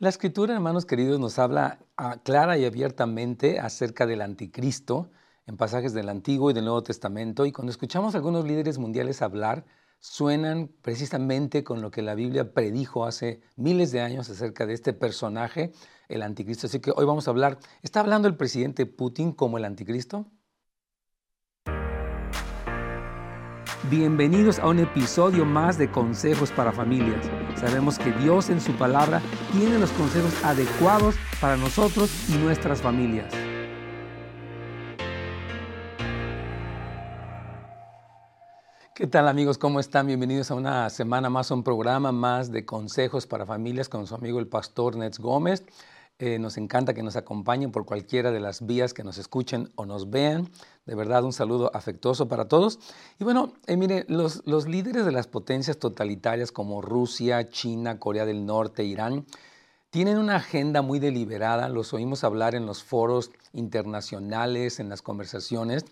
La escritura, hermanos queridos, nos habla ah, clara y abiertamente acerca del anticristo en pasajes del Antiguo y del Nuevo Testamento. Y cuando escuchamos a algunos líderes mundiales hablar, suenan precisamente con lo que la Biblia predijo hace miles de años acerca de este personaje, el anticristo. Así que hoy vamos a hablar, ¿está hablando el presidente Putin como el anticristo? Bienvenidos a un episodio más de Consejos para Familias. Sabemos que Dios en su palabra tiene los consejos adecuados para nosotros y nuestras familias. ¿Qué tal amigos? ¿Cómo están? Bienvenidos a una semana más, a un programa más de consejos para familias con su amigo el pastor Nets Gómez. Eh, nos encanta que nos acompañen por cualquiera de las vías que nos escuchen o nos vean. De verdad, un saludo afectuoso para todos. Y bueno, eh, mire, los, líderes de las potencias totalitarias como Rusia, China, Corea del Norte, Irán, tienen una agenda muy deliberada. Los oímos hablar en los foros internacionales, en las conversaciones.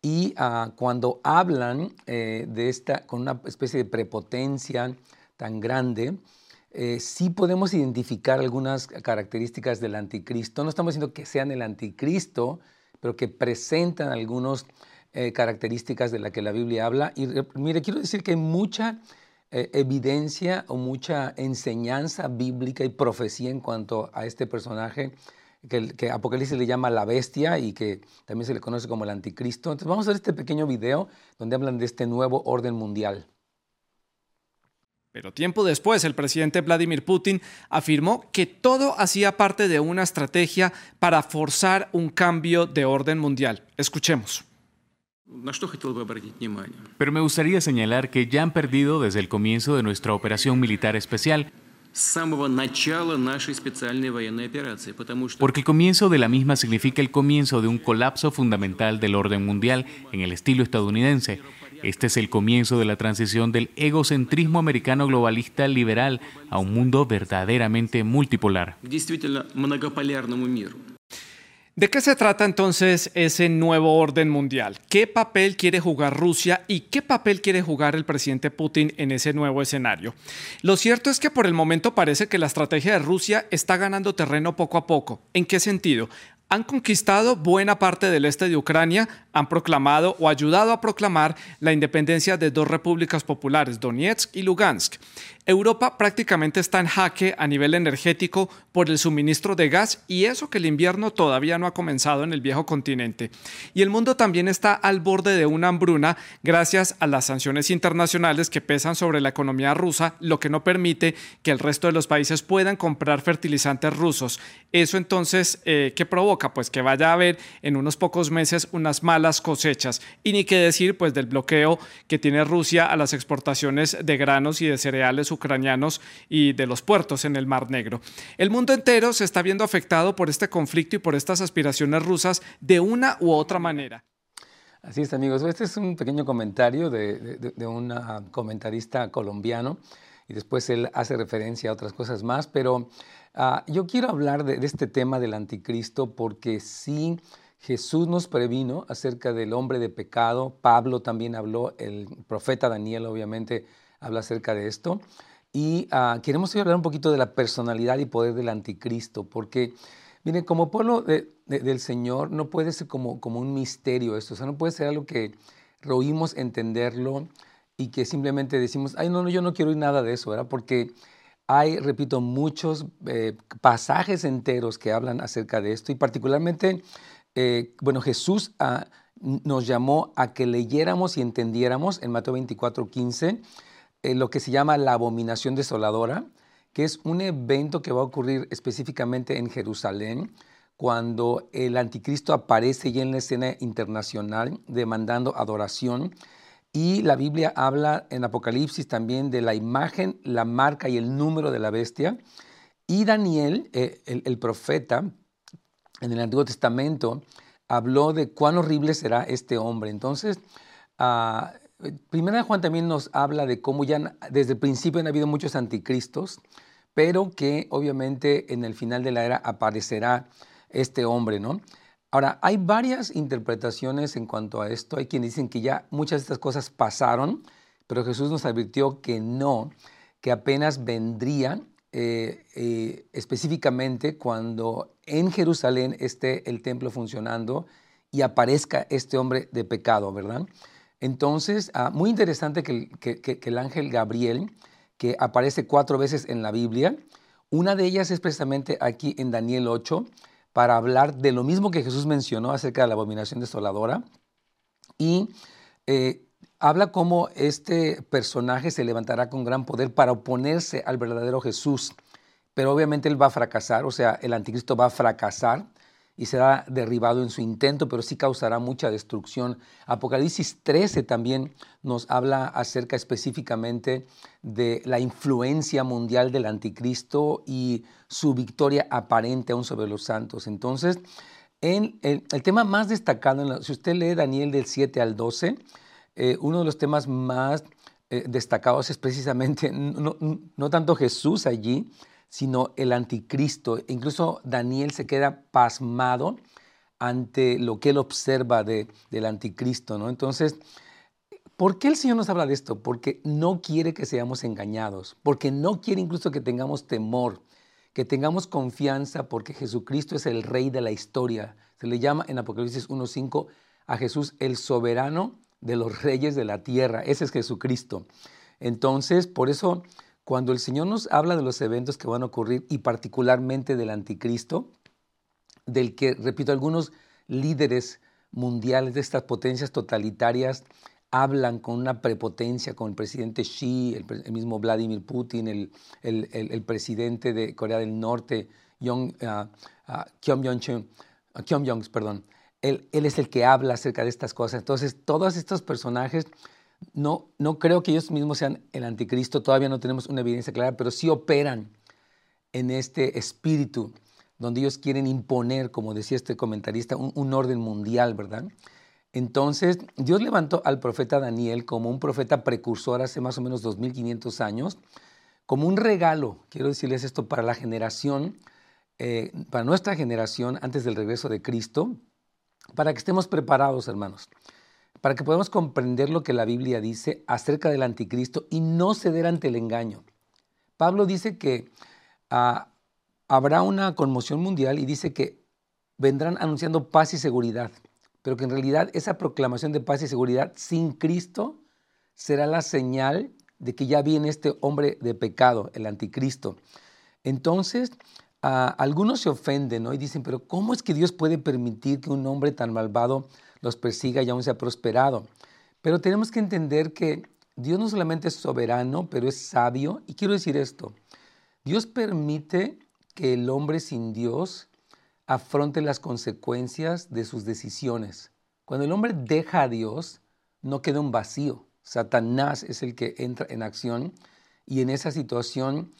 Y ah, cuando hablan eh, de esta, con una especie de prepotencia tan grande, eh, sí podemos identificar algunas características del anticristo. No estamos diciendo que sean el anticristo, pero que presentan algunas eh, características de las que la Biblia habla. Y mire, quiero decir que hay mucha eh, evidencia o mucha enseñanza bíblica y profecía en cuanto a este personaje que, que, Apocalipsis le llama la bestia y que también se le conoce como el anticristo. Entonces vamos a ver este pequeño video donde hablan de este nuevo orden mundial. Pero tiempo después, el presidente Vladimir Putin afirmó que todo hacía parte de una estrategia para forzar un cambio de orden mundial. Escuchemos. Pero me gustaría señalar que ya han perdido desde el comienzo de nuestra operación militar especial. Porque el comienzo de la misma significa el comienzo de un colapso fundamental del orden mundial en el estilo estadounidense este es el comienzo de la transición del egocentrismo americano globalista liberal a un mundo verdaderamente multipolar. ¿De qué se trata entonces ese nuevo orden mundial? ¿Qué papel quiere jugar Rusia y qué papel quiere jugar el presidente Putin en ese nuevo escenario? Lo cierto es que por el momento parece que la estrategia de Rusia está ganando terreno poco a poco. ¿En qué sentido? han conquistado buena parte del este de Ucrania, han proclamado o ayudado a proclamar la independencia de dos repúblicas populares, Donetsk y Lugansk. Europa prácticamente está en jaque a nivel energético por el suministro de gas y eso que el invierno todavía no ha comenzado en el viejo continente. Y el mundo también está al borde de una hambruna gracias a las sanciones internacionales que pesan sobre la economía rusa, lo que no permite que el resto de los países puedan comprar fertilizantes rusos. Eso entonces, eh, ¿qué provoca? Pues que vaya a haber en unos pocos meses unas malas cosechas. Y ni qué decir pues del bloqueo que tiene Rusia a las exportaciones de granos y de cereales ucranianos y de los puertos en el Mar Negro. El mundo entero se está viendo afectado por este conflicto y por estas aspiraciones rusas de una u otra manera. Así es, amigos. Este es un pequeño comentario de, un comentarista colombiano y después él hace referencia a otras cosas más, pero ah, yo quiero hablar de, este tema del anticristo porque sí, Jesús nos previno acerca del hombre de pecado, Pablo también habló, el profeta Daniel obviamente habla acerca de esto. Y uh, queremos hablar un poquito de la personalidad y poder del anticristo, porque, miren, como pueblo del Señor no puede ser como, como un misterio esto, o sea, no puede ser algo que roímos entenderlo y que simplemente decimos, ay, no, no, yo no quiero oír nada de eso, ¿verdad? Porque hay, repito, muchos eh, pasajes enteros que hablan acerca de esto y particularmente, eh, bueno, Jesús uh, nos llamó a que leyéramos y entendiéramos en Mateo 24, 15 eh, lo que se llama la abominación desoladora, que es un evento que va a ocurrir específicamente en Jerusalén cuando el anticristo aparece ya en la escena internacional demandando adoración. Y la Biblia habla en Apocalipsis también de la imagen, la marca y el número de la bestia. Y Daniel, eh, el, profeta, en el Antiguo Testamento, habló de cuán horrible será este hombre. Entonces, uh, Primera Juan también nos habla de cómo ya desde el principio han habido muchos anticristos, pero que obviamente en el final de la era aparecerá este hombre, ¿no? Ahora, hay varias interpretaciones en cuanto a esto. Hay quienes dicen que ya muchas de estas cosas pasaron, pero Jesús nos advirtió que no, que apenas vendría eh, eh, específicamente cuando en Jerusalén esté el templo funcionando y aparezca este hombre de pecado, ¿verdad? Entonces, ah, muy interesante que, el ángel Gabriel, que aparece cuatro veces en la Biblia, una de ellas es precisamente aquí en Daniel 8, para hablar de lo mismo que Jesús mencionó acerca de la abominación desoladora. Y eh, habla cómo este personaje se levantará con gran poder para oponerse al verdadero Jesús. Pero obviamente él va a fracasar, o sea, el anticristo va a fracasar y será derribado en su intento, pero sí causará mucha destrucción. Apocalipsis 13 también nos habla acerca específicamente de la influencia mundial del anticristo y su victoria aparente aún sobre los santos. Entonces, en el, tema más destacado, si usted lee Daniel del 7 al 12, eh, uno de los temas más eh, destacados es precisamente no, no tanto Jesús allí, sino el anticristo. Incluso Daniel se queda pasmado ante lo que él observa de, del anticristo, ¿no? Entonces, ¿por qué el Señor nos habla de esto? Porque no quiere que seamos engañados, porque no quiere incluso que tengamos temor, que tengamos confianza, porque Jesucristo es el rey de la historia. Se le llama en Apocalipsis 1.5 a Jesús el soberano de los reyes de la tierra. Ese es Jesucristo. Entonces, por eso cuando el Señor nos habla de los eventos que van a ocurrir y particularmente del anticristo, del que, repito, algunos líderes mundiales de estas potencias totalitarias hablan con una prepotencia, con el presidente Xi, el, mismo Vladimir Putin, el, el, presidente de Corea del Norte, Yong, uh, uh, Kim Jong-un, uh, Kim Jong, perdón. Él, él es el que habla acerca de estas cosas. Entonces, todos estos personajes no, no creo que ellos mismos sean el anticristo, todavía no tenemos una evidencia clara, pero sí operan en este espíritu donde ellos quieren imponer, como decía este comentarista, un, orden mundial, ¿verdad? Entonces, Dios levantó al profeta Daniel como un profeta precursor hace más o menos 2500 años, como un regalo, quiero decirles esto, para la generación, eh, para nuestra generación antes del regreso de Cristo, para que estemos preparados, hermanos para que podamos comprender lo que la Biblia dice acerca del anticristo y no ceder ante el engaño. Pablo dice que ah, habrá una conmoción mundial y dice que vendrán anunciando paz y seguridad, pero que en realidad esa proclamación de paz y seguridad sin Cristo será la señal de que ya viene este hombre de pecado, el anticristo. Entonces, ah, algunos se ofenden y dicen, pero ¿cómo es que Dios puede permitir que un hombre tan malvado los persiga y aún se ha prosperado. Pero tenemos que entender que Dios no solamente es soberano, pero es sabio. Y quiero decir esto, Dios permite que el hombre sin Dios afronte las consecuencias de sus decisiones. Cuando el hombre deja a Dios, no queda un vacío. Satanás es el que entra en acción y en esa situación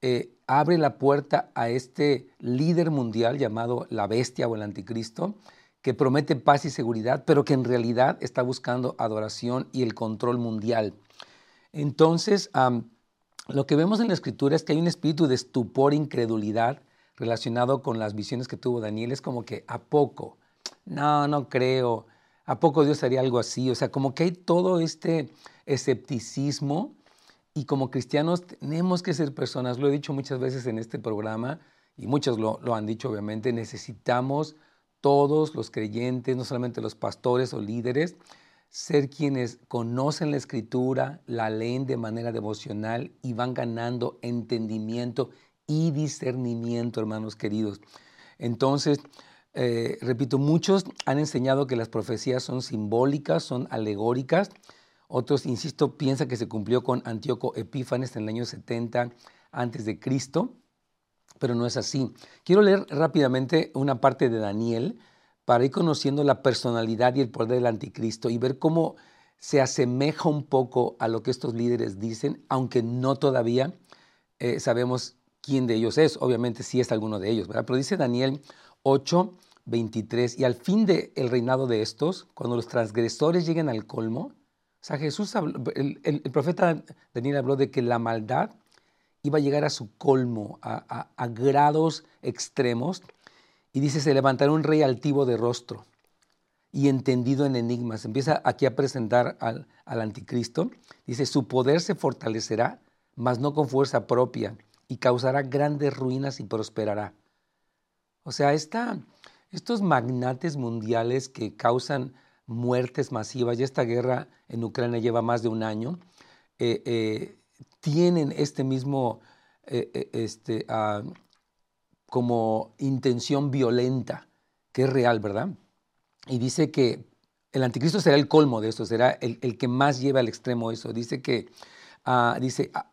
eh, abre la puerta a este líder mundial llamado la bestia o el anticristo, que promete paz y seguridad, pero que en realidad está buscando adoración y el control mundial. Entonces, lo que vemos en la escritura es que hay un espíritu de estupor, incredulidad relacionado con las visiones que tuvo Daniel. Es como que, ¿a poco? No, no creo. ¿A poco Dios haría algo así? O sea, como que hay todo este escepticismo y como cristianos tenemos que ser personas, lo he dicho muchas veces en este programa y muchos lo han dicho obviamente, necesitamos todos los creyentes, no solamente los pastores o líderes, ser quienes conocen la escritura, la leen de manera devocional y van ganando entendimiento y discernimiento, hermanos queridos. Entonces, eh, repito, muchos han enseñado que las profecías son simbólicas, son alegóricas. Otros, insisto, piensan que se cumplió con Antíoco Epífanes en el año 70 antes de Cristo pero no es así. Quiero leer rápidamente una parte de Daniel para ir conociendo la personalidad y el poder del anticristo y ver cómo se asemeja un poco a lo que estos líderes dicen, aunque no todavía eh, sabemos quién de ellos es. Obviamente sí es alguno de ellos. Pero dice Daniel 8, 23, y al fin del el reinado de estos, cuando los transgresores lleguen al colmo, o sea, Jesús, el, el profeta Daniel habló de que la maldad iba a llegar a su colmo, a, grados extremos. Y dice, se levantará un rey altivo de rostro y entendido en enigmas. Empieza aquí a presentar al, anticristo. Dice, su poder se fortalecerá, mas no con fuerza propia, y causará grandes ruinas y prosperará. O sea, estos magnates mundiales que causan muertes masivas, y esta guerra en Ucrania lleva más de un año, eh, eh, tienen este mismo, eh, este, ah, como intención violenta, que es real, ¿verdad? Y dice que el anticristo será el colmo de eso, será el, que más lleva al extremo eso. Dice que, ah, dice, ah,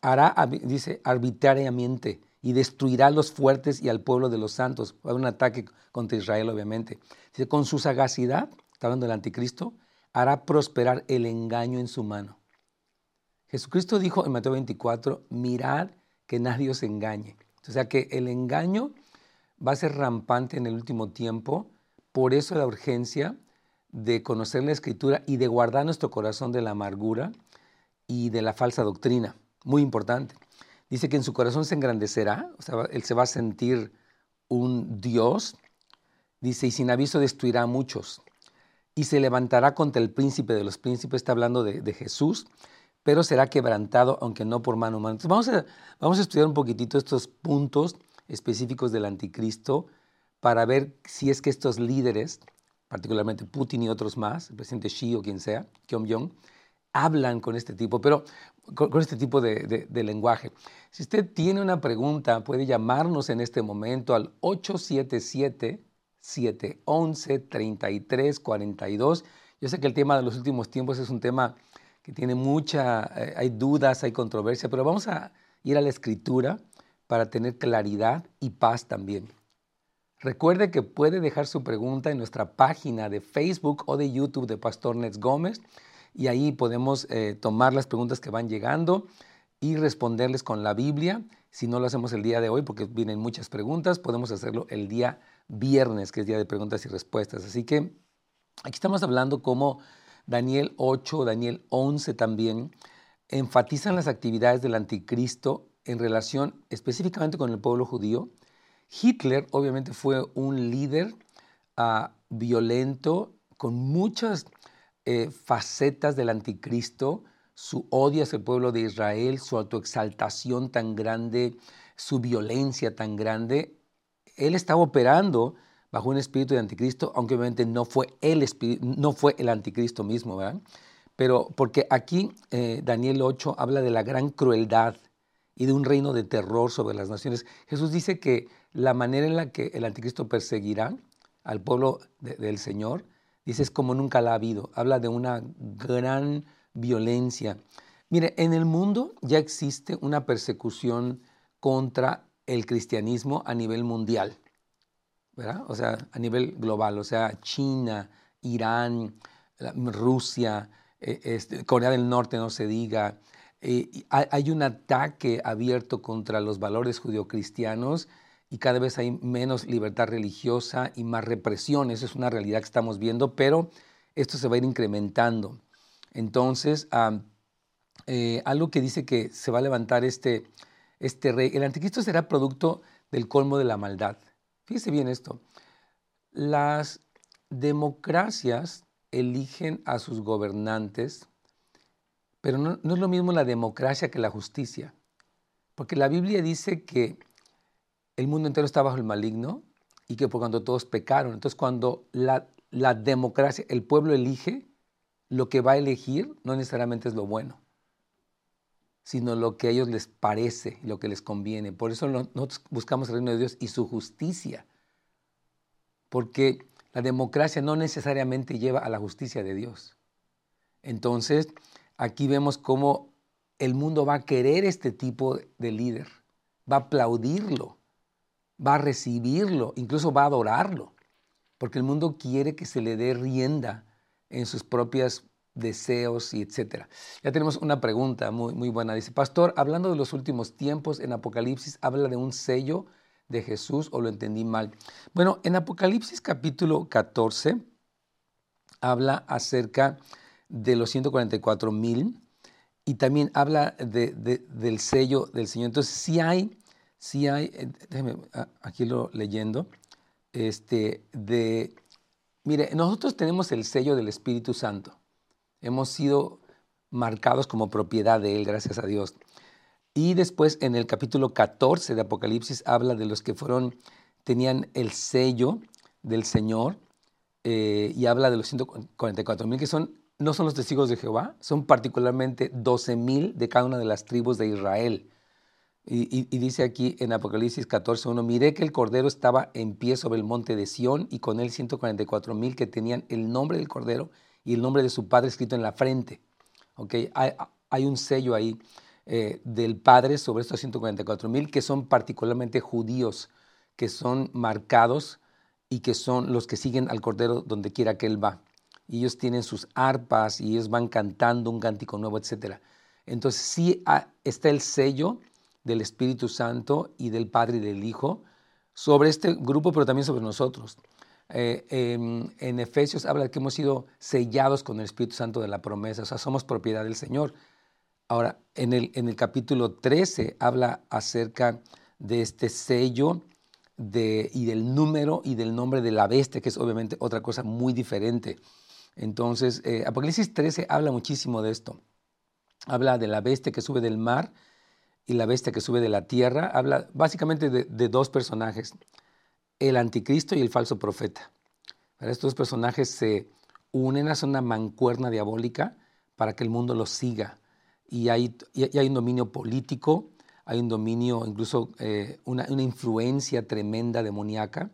hará, dice, arbitrariamente y destruirá a los fuertes y al pueblo de los santos. Va a haber un ataque contra Israel, obviamente. Dice, con su sagacidad, está hablando del anticristo, hará prosperar el engaño en su mano. Jesucristo dijo en Mateo 24, mirad que nadie os engañe. O sea que el engaño va a ser rampante en el último tiempo, por eso la urgencia de conocer la escritura y de guardar nuestro corazón de la amargura y de la falsa doctrina. Muy importante. Dice que en su corazón se engrandecerá, o sea, él se va a sentir un Dios. Dice, y sin aviso destruirá a muchos. Y se levantará contra el príncipe de los príncipes, está hablando de, Jesús, pero será quebrantado, aunque no por mano humana. Entonces vamos a, vamos a estudiar un poquitito estos puntos específicos del anticristo para ver si es que estos líderes particularmente Putin y otros más, el presidente Xi o quien sea, Kim Jong, hablan con este tipo, pero con, este tipo de, lenguaje. Si usted tiene una pregunta, puede llamarnos en este momento al 877-711-3342. Yo sé que el tema de los últimos tiempos es un tema que tiene mucha, eh, hay dudas, hay controversia, pero vamos a ir a la escritura para tener claridad y paz también. Recuerde que puede dejar su pregunta en nuestra página de Facebook o de YouTube de Pastor Nets Gómez y ahí podemos eh, tomar las preguntas que van llegando y responderles con la Biblia. Si no lo hacemos el día de hoy porque vienen muchas preguntas, podemos hacerlo el día viernes, que es día de preguntas y respuestas. Así que aquí estamos hablando como Daniel 8, Daniel 11 también enfatizan las actividades del anticristo en relación específicamente con el pueblo judío Hitler obviamente fue un líder ah, violento con muchas eh, facetas del anticristo, su odio hacia el pueblo de Israel, su autoexaltación tan grande, su violencia tan grande. Él estaba operando bajo un espíritu de anticristo, aunque obviamente no fue el, no fue el anticristo mismo, ¿verdad? Pero porque aquí eh, Daniel 8 habla de la gran crueldad y de un reino de terror sobre las naciones. Jesús dice que la manera en la que el anticristo perseguirá al pueblo del Señor, dice, es como nunca la ha habido. Habla de una gran violencia. Mire, en el mundo ya existe una persecución contra el cristianismo a nivel mundial, O sea, a nivel global, o sea, China, Irán, Rusia, eh, este, Corea del Norte, no se diga. Eh, hay un ataque abierto contra los valores judio-cristianos y cada vez hay menos libertad religiosa y más represión. Esa es una realidad que estamos viendo, pero esto se va a ir incrementando. Entonces, eh, algo que dice que se va a levantar este, este rey, el anticristo será producto del colmo de la maldad. Fíjese bien esto. Las democracias eligen a sus gobernantes, pero no, es lo mismo la democracia que la justicia. Porque la Biblia dice que el mundo entero está bajo el maligno y que por cuando todos pecaron. Entonces cuando la democracia, el pueblo elige, lo que va a elegir no necesariamente es lo bueno, sino lo que a ellos les parece lo que les conviene. Por eso nosotros buscamos el reino de Dios y su justicia, porque la democracia no necesariamente lleva a la justicia de Dios. Entonces, aquí vemos cómo el mundo va a querer este tipo de líder, va a aplaudirlo va a recibirlo, incluso va a adorarlo, porque el mundo quiere que se le dé rienda en sus propios deseos y etcétera. Ya tenemos una pregunta muy, muy buena. Dice, pastor, hablando de los últimos tiempos, en Apocalipsis habla de un sello de Jesús o lo entendí mal. Bueno, en Apocalipsis capítulo 14 habla acerca de los 144 mil y también habla del sello del Señor. Entonces, si hay sí hay, eh, déjeme ah, aquí lo leyendo, este, de, mire, nosotros tenemos el sello del Espíritu Santo. Hemos sido marcados como propiedad de Él, gracias a Dios. Y después en el capítulo 14 de Apocalipsis habla de los que fueron, tenían el sello del Señor eh, y habla de los 144 mil que son, no son los testigos de Jehová, son particularmente 12 mil de cada una de las tribus de Israel. Y, dice aquí en Apocalipsis 14.1, miré que el Cordero estaba en pie sobre el monte de Sión y con él 144 mil que tenían el nombre del Cordero y el nombre de su Padre escrito en la frente. ¿Okay? Hay, un sello ahí eh, del Padre sobre estos 144 mil que son particularmente judíos, que son marcados y que son los que siguen al Cordero donde quiera que Él va. Y ellos tienen sus arpas y ellos van cantando un cántico nuevo, etc. Entonces sí está el sello del Espíritu Santo y del Padre y del Hijo sobre este grupo, pero también sobre nosotros. Eh, en, Efesios habla de que hemos sido sellados con el Espíritu Santo de la promesa, o sea, somos propiedad del Señor. Ahora, en el, capítulo 13 habla acerca de este sello de, y del número y del nombre de la bestia, que es obviamente otra cosa muy diferente. Entonces, eh, Apocalipsis 13 habla muchísimo de esto. Habla de la bestia que sube del mar y la bestia que sube de la tierra, habla básicamente de, dos personajes, el anticristo y el falso profeta. Estos personajes se unen, a una mancuerna diabólica para que el mundo los siga. Y hay, hay un dominio político, hay un dominio, incluso eh, una, influencia tremenda demoníaca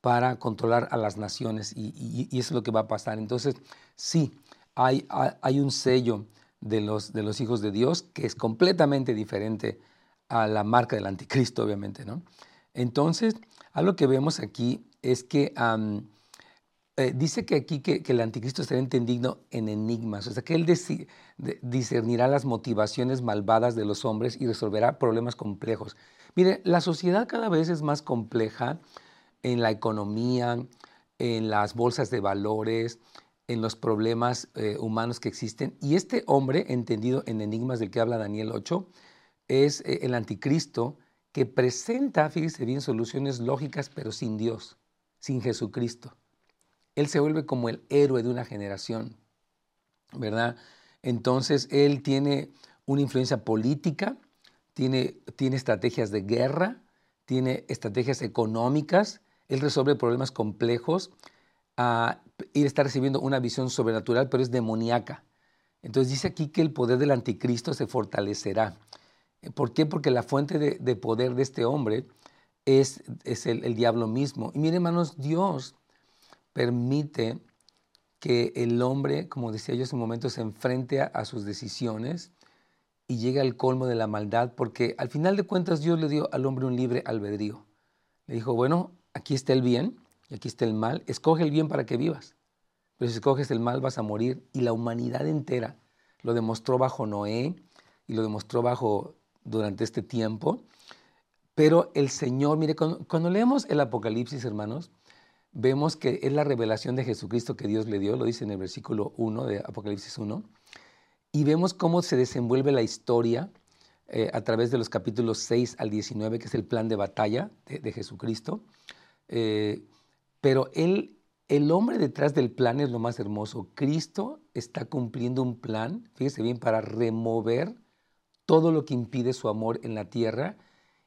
para controlar a las naciones y, eso es lo que va a pasar. Entonces, sí, hay, hay un sello de los, de los hijos de Dios, que es completamente diferente a la marca del anticristo, obviamente. ¿no? Entonces, algo que vemos aquí es que eh, dice que aquí que, el anticristo será entendido en enigmas, o sea, que él discernirá las motivaciones malvadas de los hombres y resolverá problemas complejos. Mire, la sociedad cada vez es más compleja en la economía, en las bolsas de valores, en los problemas eh, humanos que existen. Y este hombre, entendido en enigmas del que habla Daniel 8, es eh, el anticristo que presenta, fíjese bien, soluciones lógicas, pero sin Dios, sin Jesucristo. Él se vuelve como el héroe de una generación, ¿verdad? Entonces, él tiene una influencia política, tiene, tiene estrategias de guerra, tiene estrategias económicas, él resuelve problemas complejos, a estar recibiendo una visión sobrenatural, pero es demoníaca. Entonces dice aquí que el poder del anticristo se fortalecerá. ¿Por qué? Porque la fuente de, poder de este hombre es, es el, diablo mismo. Y miren, hermanos, Dios permite que el hombre, como decía yo hace un momento, se enfrente a, sus decisiones y llegue al colmo de la maldad, porque al final de cuentas Dios le dio al hombre un libre albedrío. Le dijo, bueno, aquí está el bien, y aquí está el mal, escoge el bien para que vivas. Pero si escoges el mal vas a morir. Y la humanidad entera lo demostró bajo Noé y lo demostró bajo durante este tiempo. Pero el Señor, mire, cuando, leemos el Apocalipsis, hermanos, vemos que es la revelación de Jesucristo que Dios le dio, lo dice en el versículo 1 de Apocalipsis 1, y vemos cómo se desenvuelve la historia eh, a través de los capítulos 6 al 19, que es el plan de batalla de, Jesucristo. Eh, pero él, el hombre detrás del plan es lo más hermoso. Cristo está cumpliendo un plan, fíjese bien, para remover todo lo que impide su amor en la tierra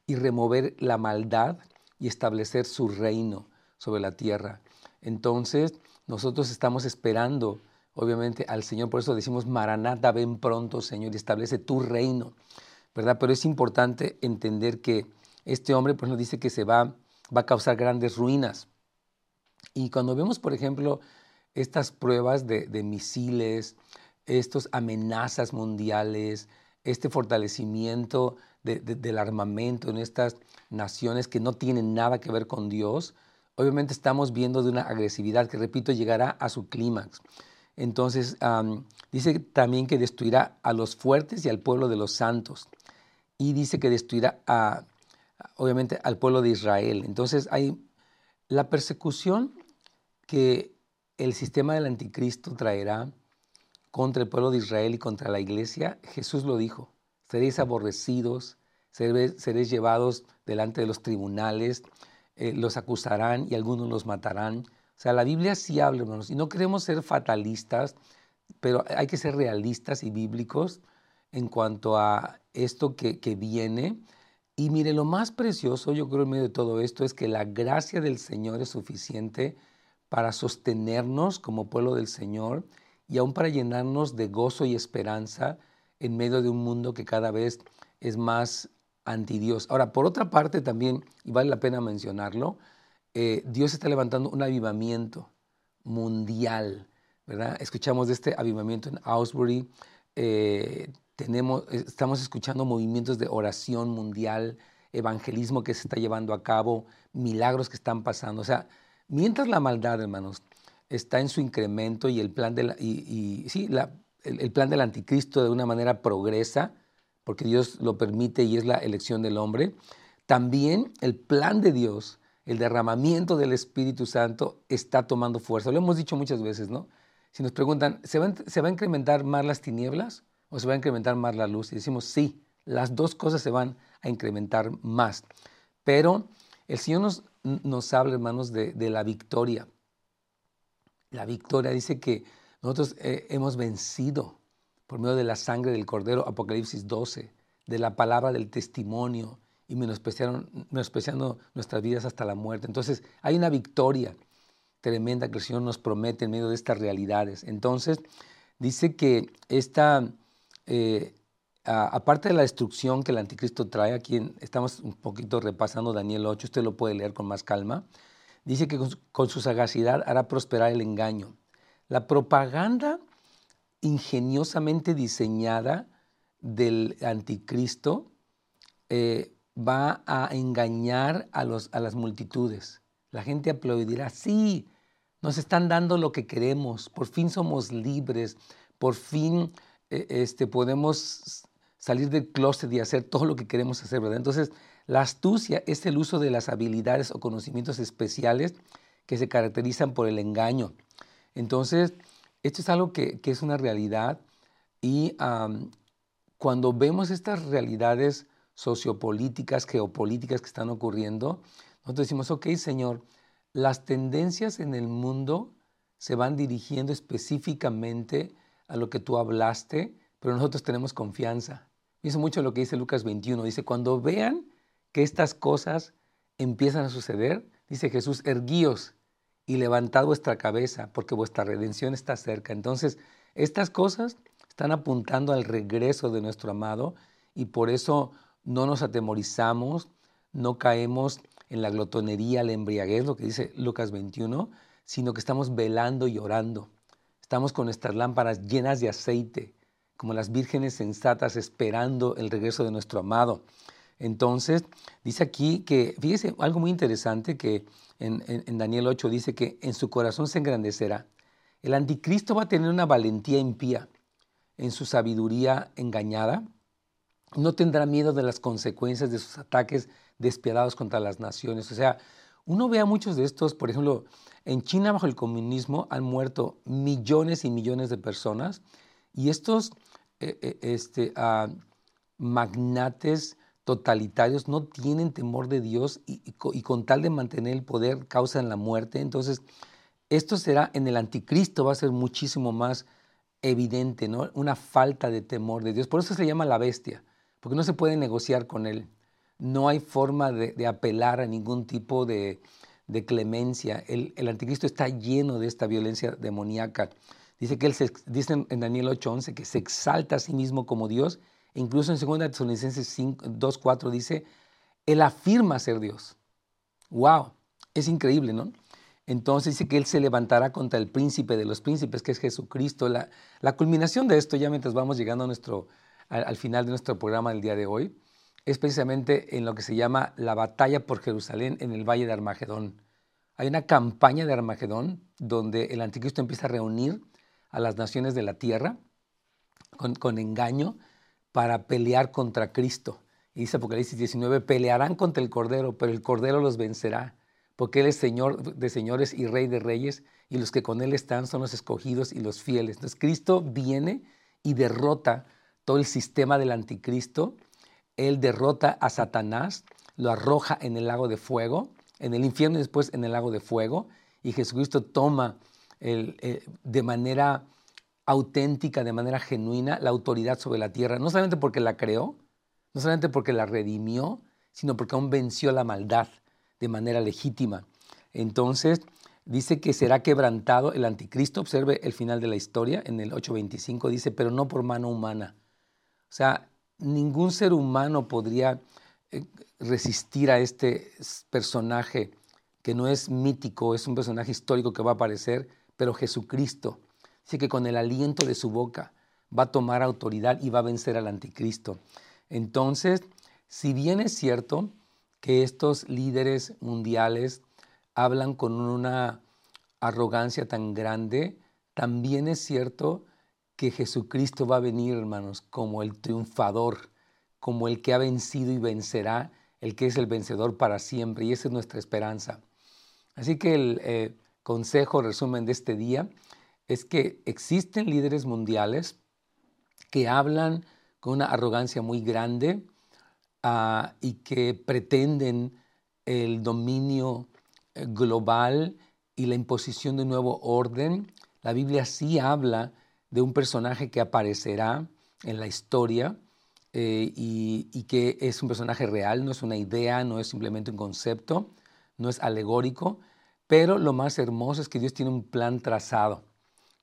y remover la maldad y establecer su reino sobre la tierra. Entonces, nosotros estamos esperando, obviamente, al Señor. Por eso decimos, Maranata, ven pronto, Señor, y establece tu reino, ¿verdad? Pero es importante entender que este hombre, pues nos dice que se va, va a causar grandes ruinas. Y cuando vemos, por ejemplo, estas pruebas de, misiles, estas amenazas mundiales, este fortalecimiento del armamento en estas naciones que no tienen nada que ver con Dios, obviamente estamos viendo de una agresividad que, repito, llegará a su clímax. Entonces, dice también que destruirá a los fuertes y al pueblo de los santos. Y dice que destruirá obviamente, al pueblo de Israel. Entonces, hay la persecución que el sistema del anticristo traerá contra el pueblo de Israel y contra la iglesia, Jesús lo dijo, seréis aborrecidos, seréis, llevados delante de los tribunales, eh, los acusarán y algunos los matarán. O sea, la Biblia sí habla, hermanos, y no queremos ser fatalistas, pero hay que ser realistas y bíblicos en cuanto a esto que, que viene. Y mire, lo más precioso, yo creo, en medio de todo esto, es que la gracia del Señor es suficiente para sostenernos como pueblo del Señor y aún para llenarnos de gozo y esperanza en medio de un mundo que cada vez es más anti Dios. Ahora, por otra parte también, y vale la pena mencionarlo, eh, Dios está levantando un avivamiento mundial, ¿verdad? Escuchamos de este avivamiento en Ausbury, eh, tenemos, estamos escuchando movimientos de oración mundial, evangelismo que se está llevando a cabo, milagros que están pasando. O sea, mientras la maldad, hermanos, está en su incremento y el plan, de y, sí, el, plan del anticristo de una manera progresa, porque Dios lo permite y es la elección del hombre, también el plan de Dios, el derramamiento del Espíritu Santo está tomando fuerza. Lo hemos dicho muchas veces, ¿no? Si nos preguntan, ¿se va, ¿se va a incrementar más las tinieblas o se va a incrementar más la luz? Y decimos, sí, las dos cosas se van a incrementar más. Pero el Señor nos, nos habla, hermanos, de, de la victoria. La victoria dice que nosotros eh, hemos vencido por medio de la sangre del Cordero, Apocalipsis 12, de la palabra del testimonio y menospreciando nuestras vidas hasta la muerte. Entonces hay una victoria tremenda que el Señor nos promete en medio de estas realidades. Entonces dice que esta, eh, aparte de la destrucción que el anticristo trae, aquí estamos un poquito repasando Daniel 8, usted lo puede leer con más calma, dice que con su sagacidad hará prosperar el engaño. La propaganda ingeniosamente diseñada del anticristo eh, va a engañar a, las multitudes. La gente aplaudirá, sí, nos están dando lo que queremos, por fin somos libres, por fin eh, este, podemos salir del closet y hacer todo lo que queremos hacer, ¿verdad? Entonces, la astucia es el uso de las habilidades o conocimientos especiales que se caracterizan por el engaño. Entonces, esto es algo que, es una realidad y cuando vemos estas realidades sociopolíticas, geopolíticas que están ocurriendo, nosotros decimos, ok, Señor, las tendencias en el mundo se van dirigiendo específicamente a lo que tú hablaste, pero nosotros tenemos confianza. Hizo mucho lo que dice Lucas 21. Dice, cuando vean que estas cosas empiezan a suceder, dice Jesús, erguíos y levantad vuestra cabeza, porque vuestra redención está cerca. Entonces, estas cosas están apuntando al regreso de nuestro amado y por eso no nos atemorizamos, no caemos en la glotonería, la embriaguez, lo que dice Lucas 21, sino que estamos velando y orando. Estamos con nuestras lámparas llenas de aceite, como las vírgenes sensatas esperando el regreso de nuestro amado. Entonces, dice aquí que, fíjese, algo muy interesante que en, Daniel 8 dice que en su corazón se engrandecerá. El anticristo va a tener una valentía impía en su sabiduría engañada. No tendrá miedo de las consecuencias de sus ataques despiadados contra las naciones. O sea, uno ve a muchos de estos, por ejemplo, en China bajo el comunismo han muerto millones y millones de personas y estos eh, eh, este, ah, magnates totalitarios no tienen temor de Dios y, con tal de mantener el poder causan la muerte. Entonces, esto será en el anticristo, va a ser muchísimo más evidente, ¿no? Una falta de temor de Dios. Por eso se llama la bestia, porque no se puede negociar con él. No hay forma de, apelar a ningún tipo de, clemencia. El, anticristo está lleno de esta violencia demoníaca. Dice que él se, dice en Daniel 8:11 que se exalta a sí mismo como Dios Incluso en 2 Tesalonicenses 2.4 dice, Él afirma ser Dios. ¡Wow! Es increíble, ¿no? Entonces dice que Él se levantará contra el príncipe de los príncipes, que es Jesucristo. La, culminación de esto, ya mientras vamos llegando al, final de nuestro programa del día de hoy, es precisamente en lo que se llama la batalla por Jerusalén en el Valle de Armagedón. Hay una campaña de Armagedón donde el anticristo empieza a reunir a las naciones de la tierra con engaño para pelear contra Cristo. Y dice Apocalipsis 19, pelearán contra el Cordero, pero el Cordero los vencerá, porque Él es Señor de señores y Rey de reyes, y los que con Él están son los escogidos y los fieles. Entonces Cristo viene y derrota todo el sistema del anticristo. Él derrota a Satanás, lo arroja en el lago de fuego, en el infierno y después en el lago de fuego, y Jesucristo toma el, eh, de manera auténtica, de manera genuina, la autoridad sobre la tierra, no solamente porque la creó, no solamente porque la redimió, sino porque aún venció la maldad de manera legítima. Entonces, dice que será quebrantado el anticristo. Observe el final de la historia, en el 8.25 dice, pero no por mano humana. O sea, ningún ser humano podría eh, resistir a este personaje que no es mítico, es un personaje histórico que va a aparecer, pero Jesucristo. Dice que con el aliento de su boca va a tomar autoridad y va a vencer al anticristo. Entonces, si bien es cierto que estos líderes mundiales hablan con una arrogancia tan grande, también es cierto que Jesucristo va a venir, hermanos, como el triunfador, como el que ha vencido y vencerá, el que es el vencedor para siempre, y esa es nuestra esperanza. Así que el eh, consejo, resumen de este día, es que existen líderes mundiales que hablan con una arrogancia muy grande ah, y que pretenden el dominio eh, global y la imposición de un nuevo orden. La Biblia sí habla de un personaje que aparecerá en la historia eh, y, y, que es un personaje real, no es una idea, no es simplemente un concepto, no es alegórico, pero lo más hermoso es que Dios tiene un plan trazado,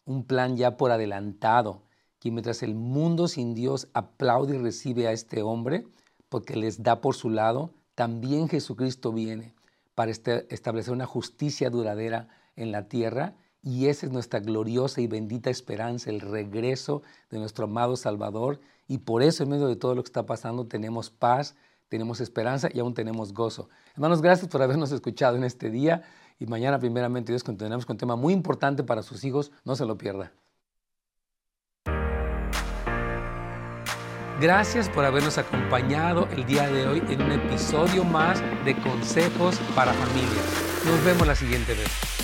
un plan ya por adelantado, que mientras el mundo sin Dios aplaude y recibe a este hombre, porque les da por su lado, también Jesucristo viene para este, establecer una justicia duradera en la tierra y esa es nuestra gloriosa y bendita esperanza, el regreso de nuestro amado Salvador. Y por eso en medio de todo lo que está pasando tenemos paz, tenemos esperanza y aún tenemos gozo. Hermanos, gracias por habernos escuchado en este día. Y mañana, primeramente, Dios, continuaremos con un tema muy importante para sus hijos. No se lo pierda. Gracias por habernos acompañado el día de hoy en un episodio más de Consejos para Familias. Nos vemos la siguiente vez.